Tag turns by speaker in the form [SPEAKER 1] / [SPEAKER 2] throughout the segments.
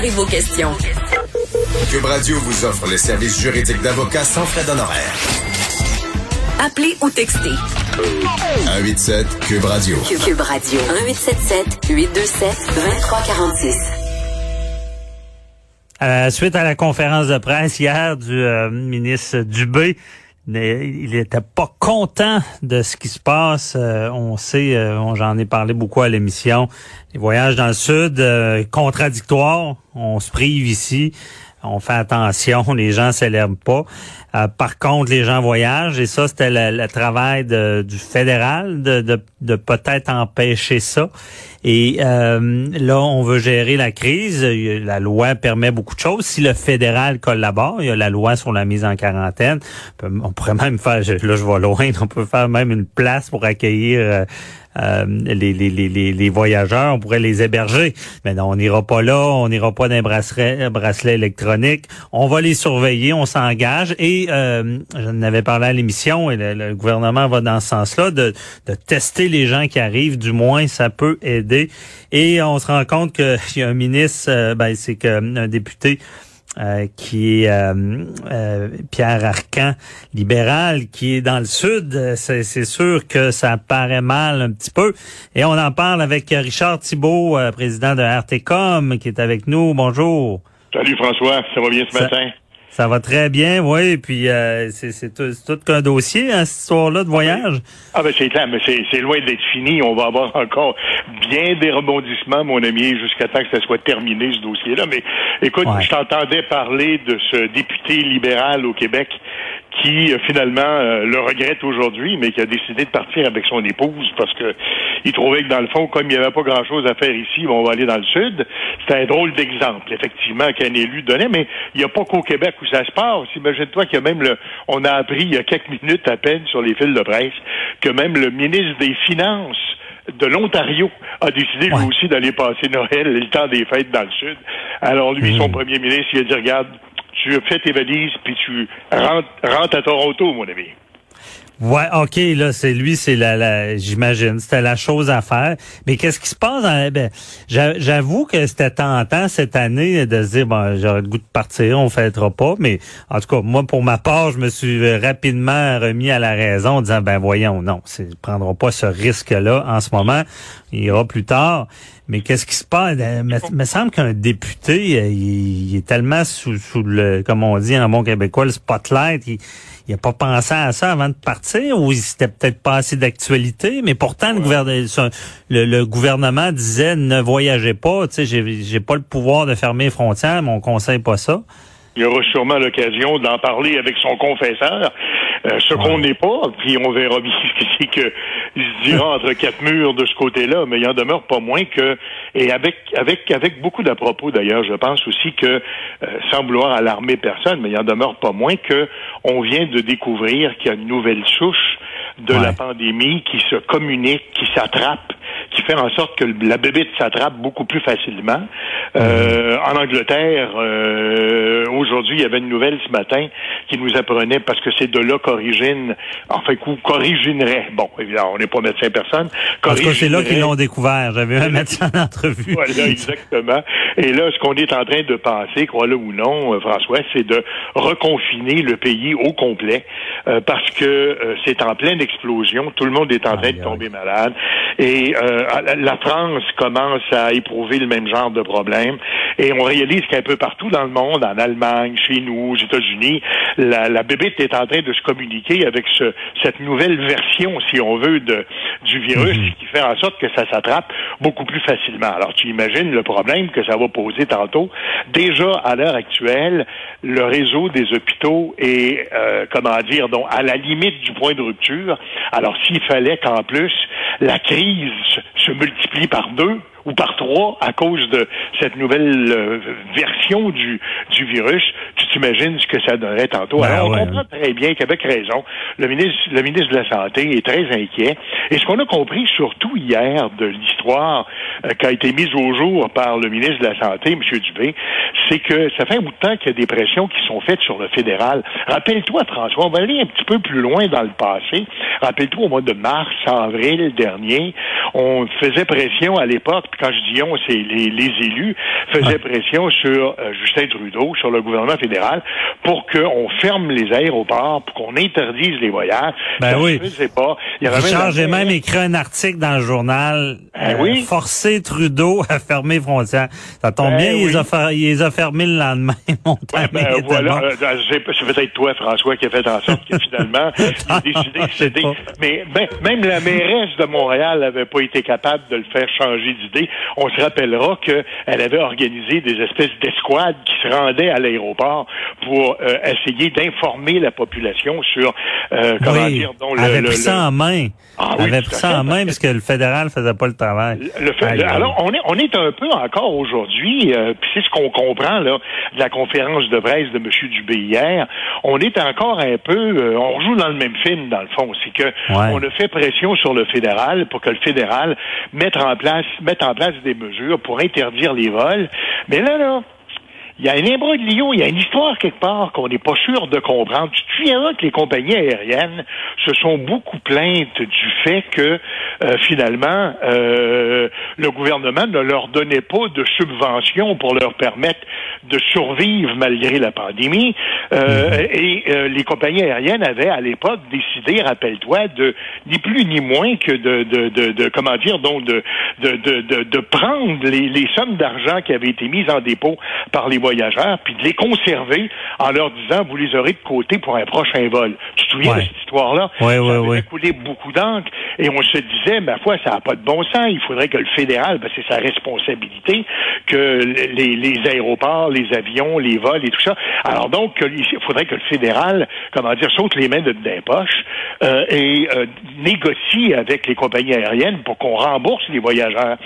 [SPEAKER 1] Préparez vos questions.
[SPEAKER 2] Cube Radio vous offre les services juridiques d'avocats sans frais d'honoraires.
[SPEAKER 1] Appelez ou textez.
[SPEAKER 2] 187 Cube Radio.
[SPEAKER 1] Cube Radio. 1877 827 2346.
[SPEAKER 3] Euh, suite à la conférence de presse hier du euh, ministre Dubé, il était pas content de ce qui se passe. Euh, on sait, euh, j'en ai parlé beaucoup à l'émission. Les voyages dans le sud, euh, contradictoires. On se prive ici. On fait attention, les gens s'élèvent pas. par contre, les gens voyagent et ça, c'était le, travail du fédéral de, peut-être empêcher ça. Et euh, là, on veut gérer la crise. La loi permet beaucoup de choses. Si le fédéral collabore, il y a la loi sur la mise en quarantaine. On pourrait même faire, là je vais loin, on peut faire même une place pour accueillir euh, les, les, les, les, voyageurs, on pourrait les héberger. Mais non, on n'ira pas là, on n'ira pas d'un bracelet, bracelet électronique. On va les surveiller, on s'engage. Et euh, j'en avais parlé à l'émission, et le, gouvernement va dans ce sens-là, de, de tester les gens qui arrivent. Du moins, ça peut aider. Et on se rend compte qu'il y a un ministre, euh, ben, c'est qu'un député euh, qui est euh, euh, Pierre Arcan, libéral, qui est dans le sud. C'est, sûr que ça paraît mal un petit peu. Et on en parle avec Richard Thibault, président de RTCOM, qui est avec nous. Bonjour.
[SPEAKER 4] Salut François, ça va bien ce matin?
[SPEAKER 3] Ça va très bien, oui. Puis euh, c'est tout, tout qu'un dossier, hein, cette histoire-là de voyage?
[SPEAKER 4] Ah ben c'est clair, mais c'est loin d'être fini. On va avoir encore bien des rebondissements, mon ami, jusqu'à temps que ça soit terminé, ce dossier-là. Mais écoute, je t'entendais parler de ce député libéral au Québec qui euh, finalement euh, le regrette aujourd'hui, mais qui a décidé de partir avec son épouse parce que il trouvait que dans le fond, comme il n'y avait pas grand-chose à faire ici, on va aller dans le sud. C'est un drôle d'exemple, effectivement, qu'un élu donnait, mais il n'y a pas qu'au Québec où ça se passe. Imagine-toi qu'il y a même le, on a appris il y a quelques minutes à peine sur les fils de presse que même le ministre des Finances de l'Ontario a décidé lui aussi d'aller passer Noël, le temps des fêtes dans le sud. Alors lui, son mmh. premier ministre, il a dit, regarde, tu fais tes valises, puis tu rentres, rentres à Toronto, mon ami.
[SPEAKER 3] Ouais, ok, là, c'est lui, c'est la, la j'imagine, c'était la chose à faire. Mais qu'est-ce qui se passe ben, j'avoue que c'était tentant cette année de se dire, bon, j'aurais le goût de partir, on fêtera pas. Mais en tout cas, moi, pour ma part, je me suis rapidement remis à la raison en disant, ben voyons, non, c'est prendra pas ce risque-là en ce moment. Il ira plus tard. Mais qu'est-ce qui se passe? Il me, semble qu'un député, euh, il, est tellement sous, sous le, comme on dit en bon québécois, le spotlight. Il, il a pas pensé à ça avant de partir ou c'était peut-être pas assez d'actualité, mais pourtant le, gouvernement, le, gouvernement disait ne voyagez pas, tu sais, j'ai, j'ai pas le pouvoir de fermer les frontières, mais on conseille pas ça.
[SPEAKER 4] Il aura sûrement l'occasion d'en parler avec son confesseur. Euh, ce qu'on n'est pas, puis on verra bien ce que il se dira entre quatre murs de ce côté-là, mais il en demeure pas moins que, et avec avec avec beaucoup d'à propos d'ailleurs, je pense aussi que, euh, sans vouloir alarmer personne, mais il en demeure pas moins que on vient de découvrir qu'il y a une nouvelle souche de la pandémie qui se communique, qui s'attrape qui fait en sorte que la bébête s'attrape beaucoup plus facilement. Euh, en Angleterre, euh, aujourd'hui, il y avait une nouvelle ce matin qui nous apprenait, parce que c'est de là qu'origine, enfin, qu'originerait, bon, évidemment, on n'est pas médecin personne.
[SPEAKER 3] Parce que c'est là qu'ils l'ont découvert. J'avais un médecin en entrevue.
[SPEAKER 4] Voilà, exactement. Et là, ce qu'on est en train de penser, crois-le ou non, euh, François, c'est de reconfiner le pays au complet, euh, parce que euh, c'est en pleine explosion. Tout le monde est en train de tomber malade. Et euh, la France commence à éprouver le même genre de problème. Et on réalise qu'un peu partout dans le monde, en Allemagne, chez nous, aux États-Unis, la, la bébête est en train de se communiquer avec ce, cette nouvelle version, si on veut, de, du virus
[SPEAKER 3] Mhm.
[SPEAKER 4] qui fait en sorte que ça s'attrape beaucoup plus facilement. Alors, tu imagines le problème que ça va poser tantôt. Déjà, à l'heure actuelle, le réseau des hôpitaux est, euh, comment dire, donc, à la limite du point de rupture. Alors, s'il fallait qu'en plus, la crise se- se multiplie par deux, ou par trois à cause de cette nouvelle euh, version du, du virus, tu t'imagines ce que ça donnerait tantôt.
[SPEAKER 3] Ben
[SPEAKER 4] Alors, on
[SPEAKER 3] ouais.
[SPEAKER 4] comprend très bien qu'avec raison, le ministre, le ministre de la Santé est très inquiet. Et ce qu'on a compris surtout hier de l'histoire euh, qui a été mise au jour par le ministre de la Santé, M. Dubé, c'est que ça fait un bout de temps qu'il y a des pressions qui sont faites sur le fédéral. Rappelle-toi, François, on va aller un petit peu plus loin dans le passé. Rappelle-toi, au mois de mars, avril dernier, on faisait pression à l'époque, quand je dis on, c'est les, les élus, faisaient pression sur euh, Justin Trudeau, sur le gouvernement fédéral, pour qu'on ferme les aéroports, pour qu'on interdise les voyages.
[SPEAKER 3] Ben oui.
[SPEAKER 4] se faisait pas. Il y avait
[SPEAKER 3] Richard,
[SPEAKER 4] la-
[SPEAKER 3] j'ai même écrit un article dans le journal.
[SPEAKER 4] Ben
[SPEAKER 3] euh,
[SPEAKER 4] oui.
[SPEAKER 3] Forcer Trudeau à fermer les frontières. Ça tombe
[SPEAKER 4] Ben
[SPEAKER 3] bien, il, les a
[SPEAKER 4] oui.
[SPEAKER 3] fer- il les a fermés le lendemain. Mon
[SPEAKER 4] Ouais, ben,
[SPEAKER 3] était
[SPEAKER 4] voilà. Euh, c'est c'est peut-être toi, François, qui a fait en sorte que finalement, il a décidé
[SPEAKER 3] je sais
[SPEAKER 4] c'était.
[SPEAKER 3] pas.
[SPEAKER 4] Mais ben, même la mairesse de Montréal n'avait pas été capable de le faire changer d'idée. On se rappellera qu'elle avait organisé des espèces d'escouades qui se rendaient à l'aéroport pour euh, essayer d'informer la population sur euh, comment
[SPEAKER 3] oui,
[SPEAKER 4] dire donc
[SPEAKER 3] elle avait
[SPEAKER 4] le,
[SPEAKER 3] pris
[SPEAKER 4] le-
[SPEAKER 3] ça en main.
[SPEAKER 4] Ah oui,
[SPEAKER 3] avait pris ça
[SPEAKER 4] fait,
[SPEAKER 3] en main parce que le fédéral faisait pas le travail.
[SPEAKER 4] le fait- le- alors, on est, on est un peu encore aujourd'hui, euh, puis c'est ce qu'on comprend là, de la conférence de presse de M. Dubé hier, on est encore un peu, on joue dans le même film dans le fond, c'est que
[SPEAKER 3] Ouais.
[SPEAKER 4] on a fait pression sur le fédéral pour que le fédéral mette en place, mette en place des mesures pour interdire les vols, mais là, là, il y a un imbroglio, il y a une histoire quelque part qu'on n'est pas sûr de comprendre. Tu te souviendras que les compagnies aériennes se sont beaucoup plaintes du fait que euh, finalement euh, le gouvernement ne leur donnait pas de subventions pour leur permettre de survivre malgré la pandémie. Euh, Et euh, les compagnies aériennes avaient à l'époque décidé, rappelle-toi, de ni plus ni moins que de, de, de, de- comment dire donc de de, de, de, de prendre les, les sommes d'argent qui avaient été mises en dépôt par les voyageurs, puis de les conserver en leur disant vous les aurez de côté pour un prochain vol. Tu te souviens
[SPEAKER 3] Ouais.
[SPEAKER 4] de cette histoire-là? Ça
[SPEAKER 3] ouais,
[SPEAKER 4] avait
[SPEAKER 3] ouais.
[SPEAKER 4] fait couler beaucoup d'encre et on se disait, ma foi, ça n'a pas de bon sens. Il faudrait que le fédéral, ben, c'est sa responsabilité, que les, les aéroports, les avions, les vols et tout ça. Alors donc, il faudrait que le fédéral, comment dire, saute les mains de les poches euh, et euh, négocie avec les compagnies aériennes pour qu'on rembourse les voyageurs.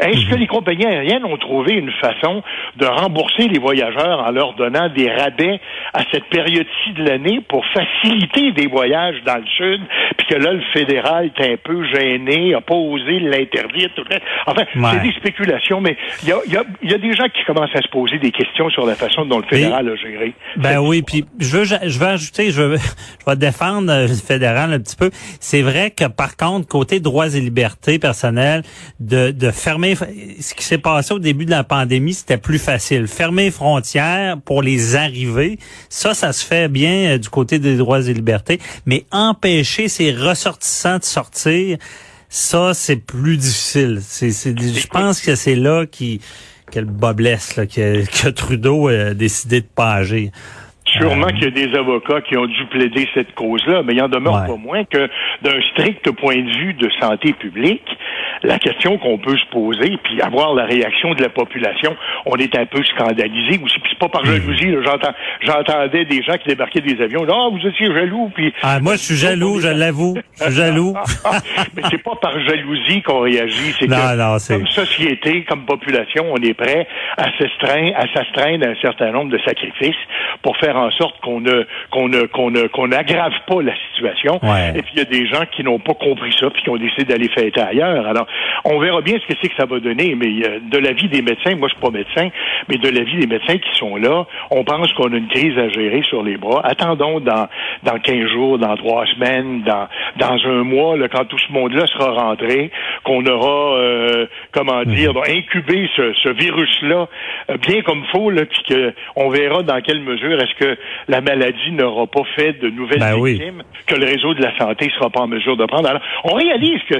[SPEAKER 4] Est-ce que les compagnies aériennes ont trouvé une façon de rembourser les voyageurs en leur donnant des rabais à cette période-ci de l'année pour faciliter des voyages dans le sud, puis que là, le fédéral est un peu gêné, a pas osé l'interdire. tout le. Enfin,
[SPEAKER 3] Ouais.
[SPEAKER 4] c'est des spéculations, mais il y a, y a- y a des gens qui commencent à se poser des questions sur la façon dont le fédéral a géré.
[SPEAKER 3] Ben oui, puis je veux, je veux ajouter, je veux, je vais défendre euh, le fédéral un petit peu. C'est vrai que par contre, côté droits et libertés personnelles, de, de fermer, ce qui s'est passé au début de la pandémie, c'était plus facile. Fermer les frontières pour les arrivées, ça, ça se fait bien euh, du côté des droits et libertés, mais empêcher ces ressortissants de sortir, ça, c'est plus difficile. C'est, je pense que c'est là qui, que le bas blesse, là, que, que Trudeau a décidé de pas agir.
[SPEAKER 4] Sûrement
[SPEAKER 3] Euh,
[SPEAKER 4] qu'il y a des avocats qui ont dû plaider cette cause-là, mais il en demeure
[SPEAKER 3] Ouais.
[SPEAKER 4] pas moins que d'un strict point de vue de santé publique, la question qu'on peut se poser, puis avoir la réaction de la population, on est un peu scandalisé aussi. Puis c'est pas par jalousie, là, j'entends, j'entendais des gens qui débarquaient des avions, ah, vous étiez jaloux, puis
[SPEAKER 3] Ah, moi, je suis jaloux, je l'avoue. Je suis jaloux.
[SPEAKER 4] mais c'est pas par jalousie qu'on réagit, c'est que
[SPEAKER 3] non,
[SPEAKER 4] comme société, comme population, on est prêt à s'astreindre, à s'astreindre à un certain nombre de sacrifices pour faire en sorte qu'on ne qu'on ne qu'on ne qu'on n'aggrave pas la situation.
[SPEAKER 3] Ouais.
[SPEAKER 4] Et puis il y a des gens qui n'ont pas compris ça puis qui ont décidé d'aller fêter ailleurs. Alors, on verra bien ce que c'est que ça va donner, mais euh, de l'avis des médecins, moi je suis pas médecin, mais de l'avis des médecins qui sont là, on pense qu'on a une crise à gérer sur les bras. Attendons dans dans 15 jours, dans trois semaines, dans dans un mois, là, quand tout ce monde-là sera rentré, qu'on aura euh, comment dire, donc, incubé ce, ce virus-là euh, bien comme faut, là, puis que on verra dans quelle mesure est-ce que que la maladie n'aura pas fait de nouvelles
[SPEAKER 3] Ben oui.
[SPEAKER 4] victimes, que le réseau de la santé sera pas en mesure de prendre. Alors, on réalise que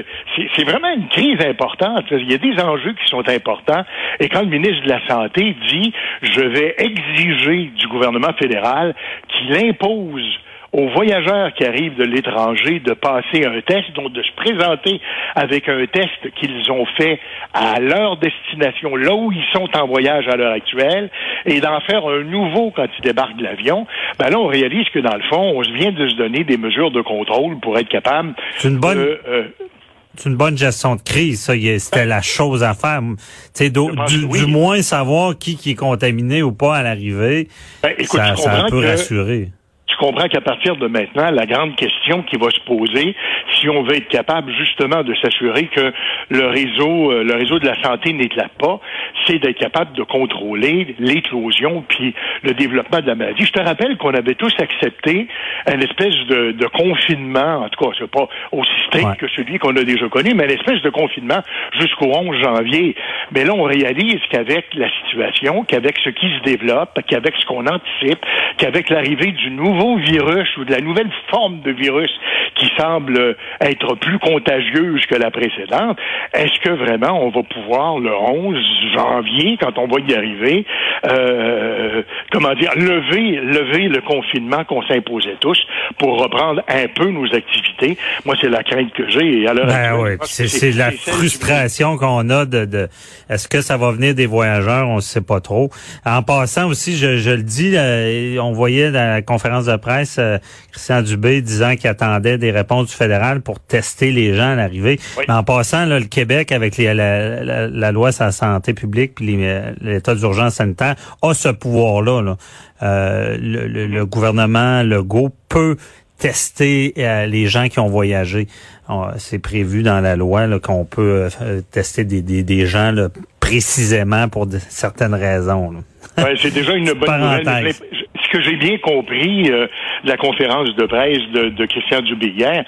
[SPEAKER 4] c'est vraiment une crise importante. Il y a des enjeux qui sont importants. Et quand le ministre de la Santé dit, je vais exiger du gouvernement fédéral qu'il impose aux voyageurs qui arrivent de l'étranger de passer un test, donc de se présenter avec un test qu'ils ont fait à leur destination, là où ils sont en voyage à l'heure actuelle, et d'en faire un nouveau quand ils débarquent de l'avion, ben là, on réalise que dans le fond, on vient de se donner des mesures de contrôle pour être capable
[SPEAKER 3] C'est une bonne-
[SPEAKER 4] de, euh,
[SPEAKER 3] C'est une bonne gestion de crise, ça. C'était la chose à faire. Du,
[SPEAKER 4] oui.
[SPEAKER 3] du moins savoir qui, qui est contaminé ou pas à l'arrivée.
[SPEAKER 4] ben, écoute,
[SPEAKER 3] ça, peut
[SPEAKER 4] que-
[SPEAKER 3] rassurer.
[SPEAKER 4] Tu comprends qu'à partir de maintenant, la grande question qui va se poser, si on veut être capable justement de s'assurer que le réseau, euh, le réseau de la santé n'éclate pas, c'est d'être capable de contrôler l'éclosion puis le développement de la maladie. Je te rappelle qu'on avait tous accepté une espèce de, de confinement, en tout cas, c'est pas aussi strict
[SPEAKER 3] Ouais.
[SPEAKER 4] que celui qu'on a déjà connu, mais une espèce de confinement jusqu'au 11 janvier. Mais là, on réalise qu'avec la situation, qu'avec ce qui se développe, qu'avec ce qu'on anticipe, qu'avec l'arrivée du nouveau virus ou de la nouvelle forme de virus qui semble être plus contagieuse que la précédente, est-ce que vraiment on va pouvoir le 11 janvier, quand on va y arriver, euh, comment dire, lever, lever le confinement qu'on s'imposait tous pour reprendre un peu nos activités? Moi, c'est la crainte que j'ai. L'heure
[SPEAKER 3] Ben oui, c'est la frustration qu'on a de, de est-ce que ça va venir des voyageurs, on ne sait pas trop. En passant aussi, je, je le dis, euh, on voyait dans la conférence de presse euh, Christian Dubé disant qu'il attendait des réponses du fédéral pour tester les gens à l'arrivée.
[SPEAKER 4] Oui.
[SPEAKER 3] Mais en passant, là, le Québec, avec les- la, la- la loi sur la santé publique puis euh, l'état d'urgence sanitaire, a ce pouvoir-là. là. Euh, le, le- le gouvernement Legault peut tester euh, les gens qui ont voyagé. C'est prévu dans la loi qu'on peut euh, tester des, des, des gens là, précisément pour de- certaines raisons.
[SPEAKER 4] Ouais, c'est déjà une bonne nouvelle. Ce que j'ai bien compris euh, de la conférence de presse de, de Christian Dubé hier,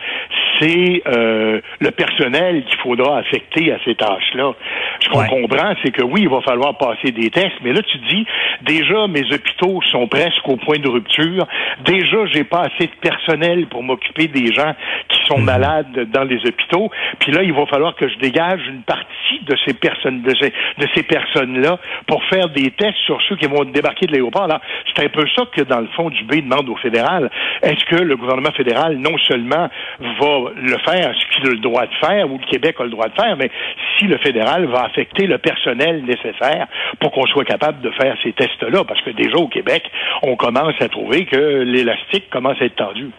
[SPEAKER 4] c'est euh, le personnel qu'il faudra affecter à ces tâches-là. Ce qu'on
[SPEAKER 3] Ouais.
[SPEAKER 4] comprend, c'est que oui, il va falloir passer des tests, mais là, tu dis, déjà, mes hôpitaux sont presque au point de rupture. Déjà, j'ai pas assez de personnel pour m'occuper des gens qui sont malades dans les hôpitaux. Puis là, il va falloir que je dégage une partie de ces personnes, de ces, de ces personnes-là pour faire des tests sur ceux qui vont débarquer de l'aéroport. Alors, c'est un peu ça que, dans le fond, Dubé demande au fédéral. Est-ce que le gouvernement fédéral, non seulement va le faire, ce qu'il a le droit de faire, ou le Québec a le droit de faire, mais si le fédéral va affecter le personnel nécessaire pour qu'on soit capable de faire ces tests-là, parce que déjà au Québec, on commence à trouver que l'élastique commence à être tendu.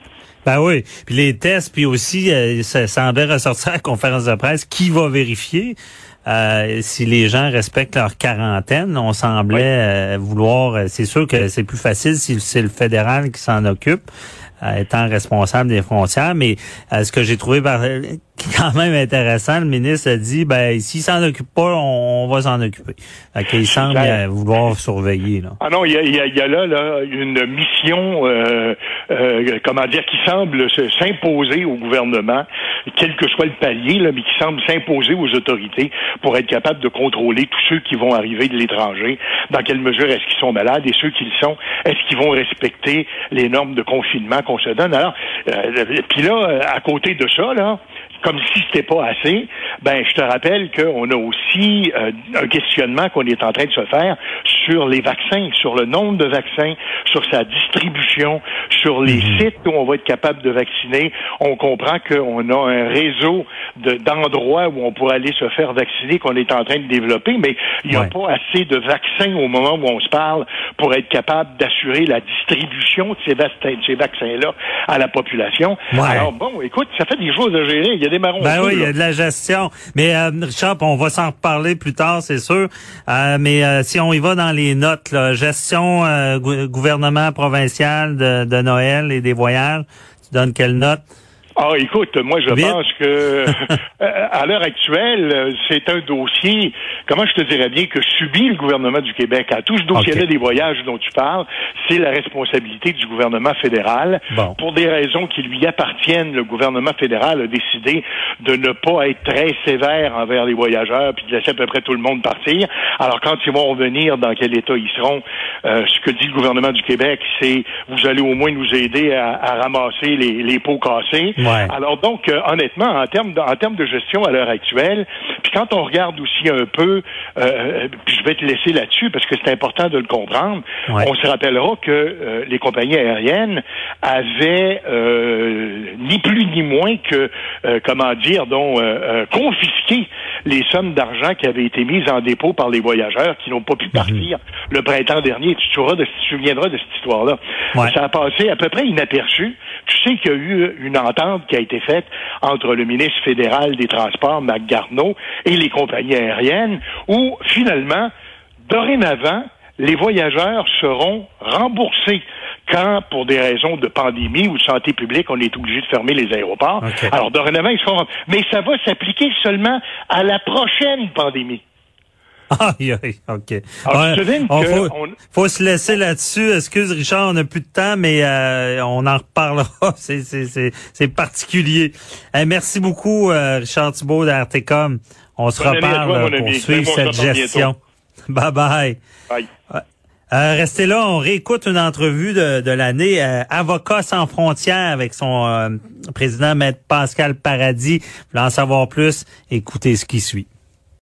[SPEAKER 3] Ben oui. Puis les tests, puis aussi, euh, ça semblait ressortir à la conférence de presse, qui va vérifier? Euh, si les gens respectent leur quarantaine. On semblait euh, vouloir, euh, c'est sûr que c'est plus facile si c'est le fédéral qui s'en occupe, euh, étant responsable des frontières, mais euh, ce que j'ai trouvé par- quand même intéressant, le ministre a dit, ben s'il s'en occupe pas, on, on va s'en occuper. Fait qu'il semble
[SPEAKER 4] clair.
[SPEAKER 3] euh, vouloir surveiller. Là.
[SPEAKER 4] Ah non, il y a, il y a- il y a là, là une mission, euh, euh, comment dire, qui semble se- s'imposer au gouvernement, quel que soit le palier, là, mais qui semble s'imposer aux autorités pour être capable de contrôler tous ceux qui vont arriver de l'étranger. Dans quelle mesure est-ce qu'ils sont malades et ceux qui le sont, est-ce qu'ils vont respecter les normes de confinement qu'on se donne? Alors, euh, puis là, euh, à côté de ça, là, comme si c'était pas assez, ben je te rappelle qu'on a aussi euh, un questionnement qu'on est en train de se faire sur les vaccins, sur le nombre de vaccins, sur sa distribution, sur les sites où on va être capable de vacciner. On comprend qu'on a un réseau de- d'endroits où on pourrait aller se faire vacciner qu'on est en train de développer, mais il n'y a
[SPEAKER 3] Ouais.
[SPEAKER 4] pas assez de vaccins au moment où on se parle pour être capable d'assurer la distribution de ces, ces vaccins-là à la population.
[SPEAKER 3] Ouais.
[SPEAKER 4] Alors bon, écoute, ça fait des choses à gérer. Il y a des marrons.
[SPEAKER 3] Ben oui, il y a de la gestion. Mais euh, Richard, on va s'en reparler plus tard, c'est sûr. Euh, mais euh, si on y va dans les notes, là, gestion euh, gou- gouvernement provincial de, de Noël et des voyages, tu donnes quelle note?
[SPEAKER 4] Ah, écoute, moi je pense que euh, à l'heure actuelle, c'est un dossier, comment je te dirais bien, que subit le gouvernement du Québec. À tout ce dossier-là des voyages dont tu parles, c'est la responsabilité du gouvernement fédéral. Pour des raisons qui lui appartiennent, le gouvernement fédéral a décidé de ne pas être très sévère envers les voyageurs, puis de laisser à peu près tout le monde partir. Alors quand ils vont revenir, dans quel état ils seront, euh, ce que dit le gouvernement du Québec, c'est vous allez au moins nous aider à, ramasser les, les pots cassés. Alors donc, euh, honnêtement, en termes de, en termes de gestion à l'heure actuelle, puis quand on regarde aussi un peu, euh, puis je vais te laisser là-dessus parce que c'est important de le comprendre, on se rappellera que euh, les compagnies aériennes avaient ni plus ni moins que, comment dire, donc confisqué les sommes d'argent qui avaient été mises en dépôt par les voyageurs qui n'ont pas pu mhm. partir le printemps dernier. Tu te, de, tu te souviendras de cette histoire-là. Ça a passé à peu près inaperçu. Tu sais qu'il y a eu une entente qui a été faite entre le ministre fédéral des Transports, Mac Garneau, et les compagnies aériennes, où finalement, dorénavant, les voyageurs seront remboursés quand, pour des raisons de pandémie ou de santé publique, on est obligé de fermer les aéroports. Alors, dorénavant, ils seront... Mais ça va s'appliquer seulement à la prochaine pandémie.
[SPEAKER 3] Aïe, aïe, OK. Alors, faut, se laisser là-dessus. Excuse, Richard, on n'a plus de temps, mais euh, on en reparlera. C'est particulier. merci beaucoup, euh, Richard Thibault d'Artecom. On se reparle pour suivre cette gestion. Bye bye. Bye. Euh, restez là, on réécoute une entrevue de, de l'année euh, Avocat sans frontières avec son euh, président Maître Pascal Paradis. Vous voulez en savoir plus? Écoutez ce qui suit.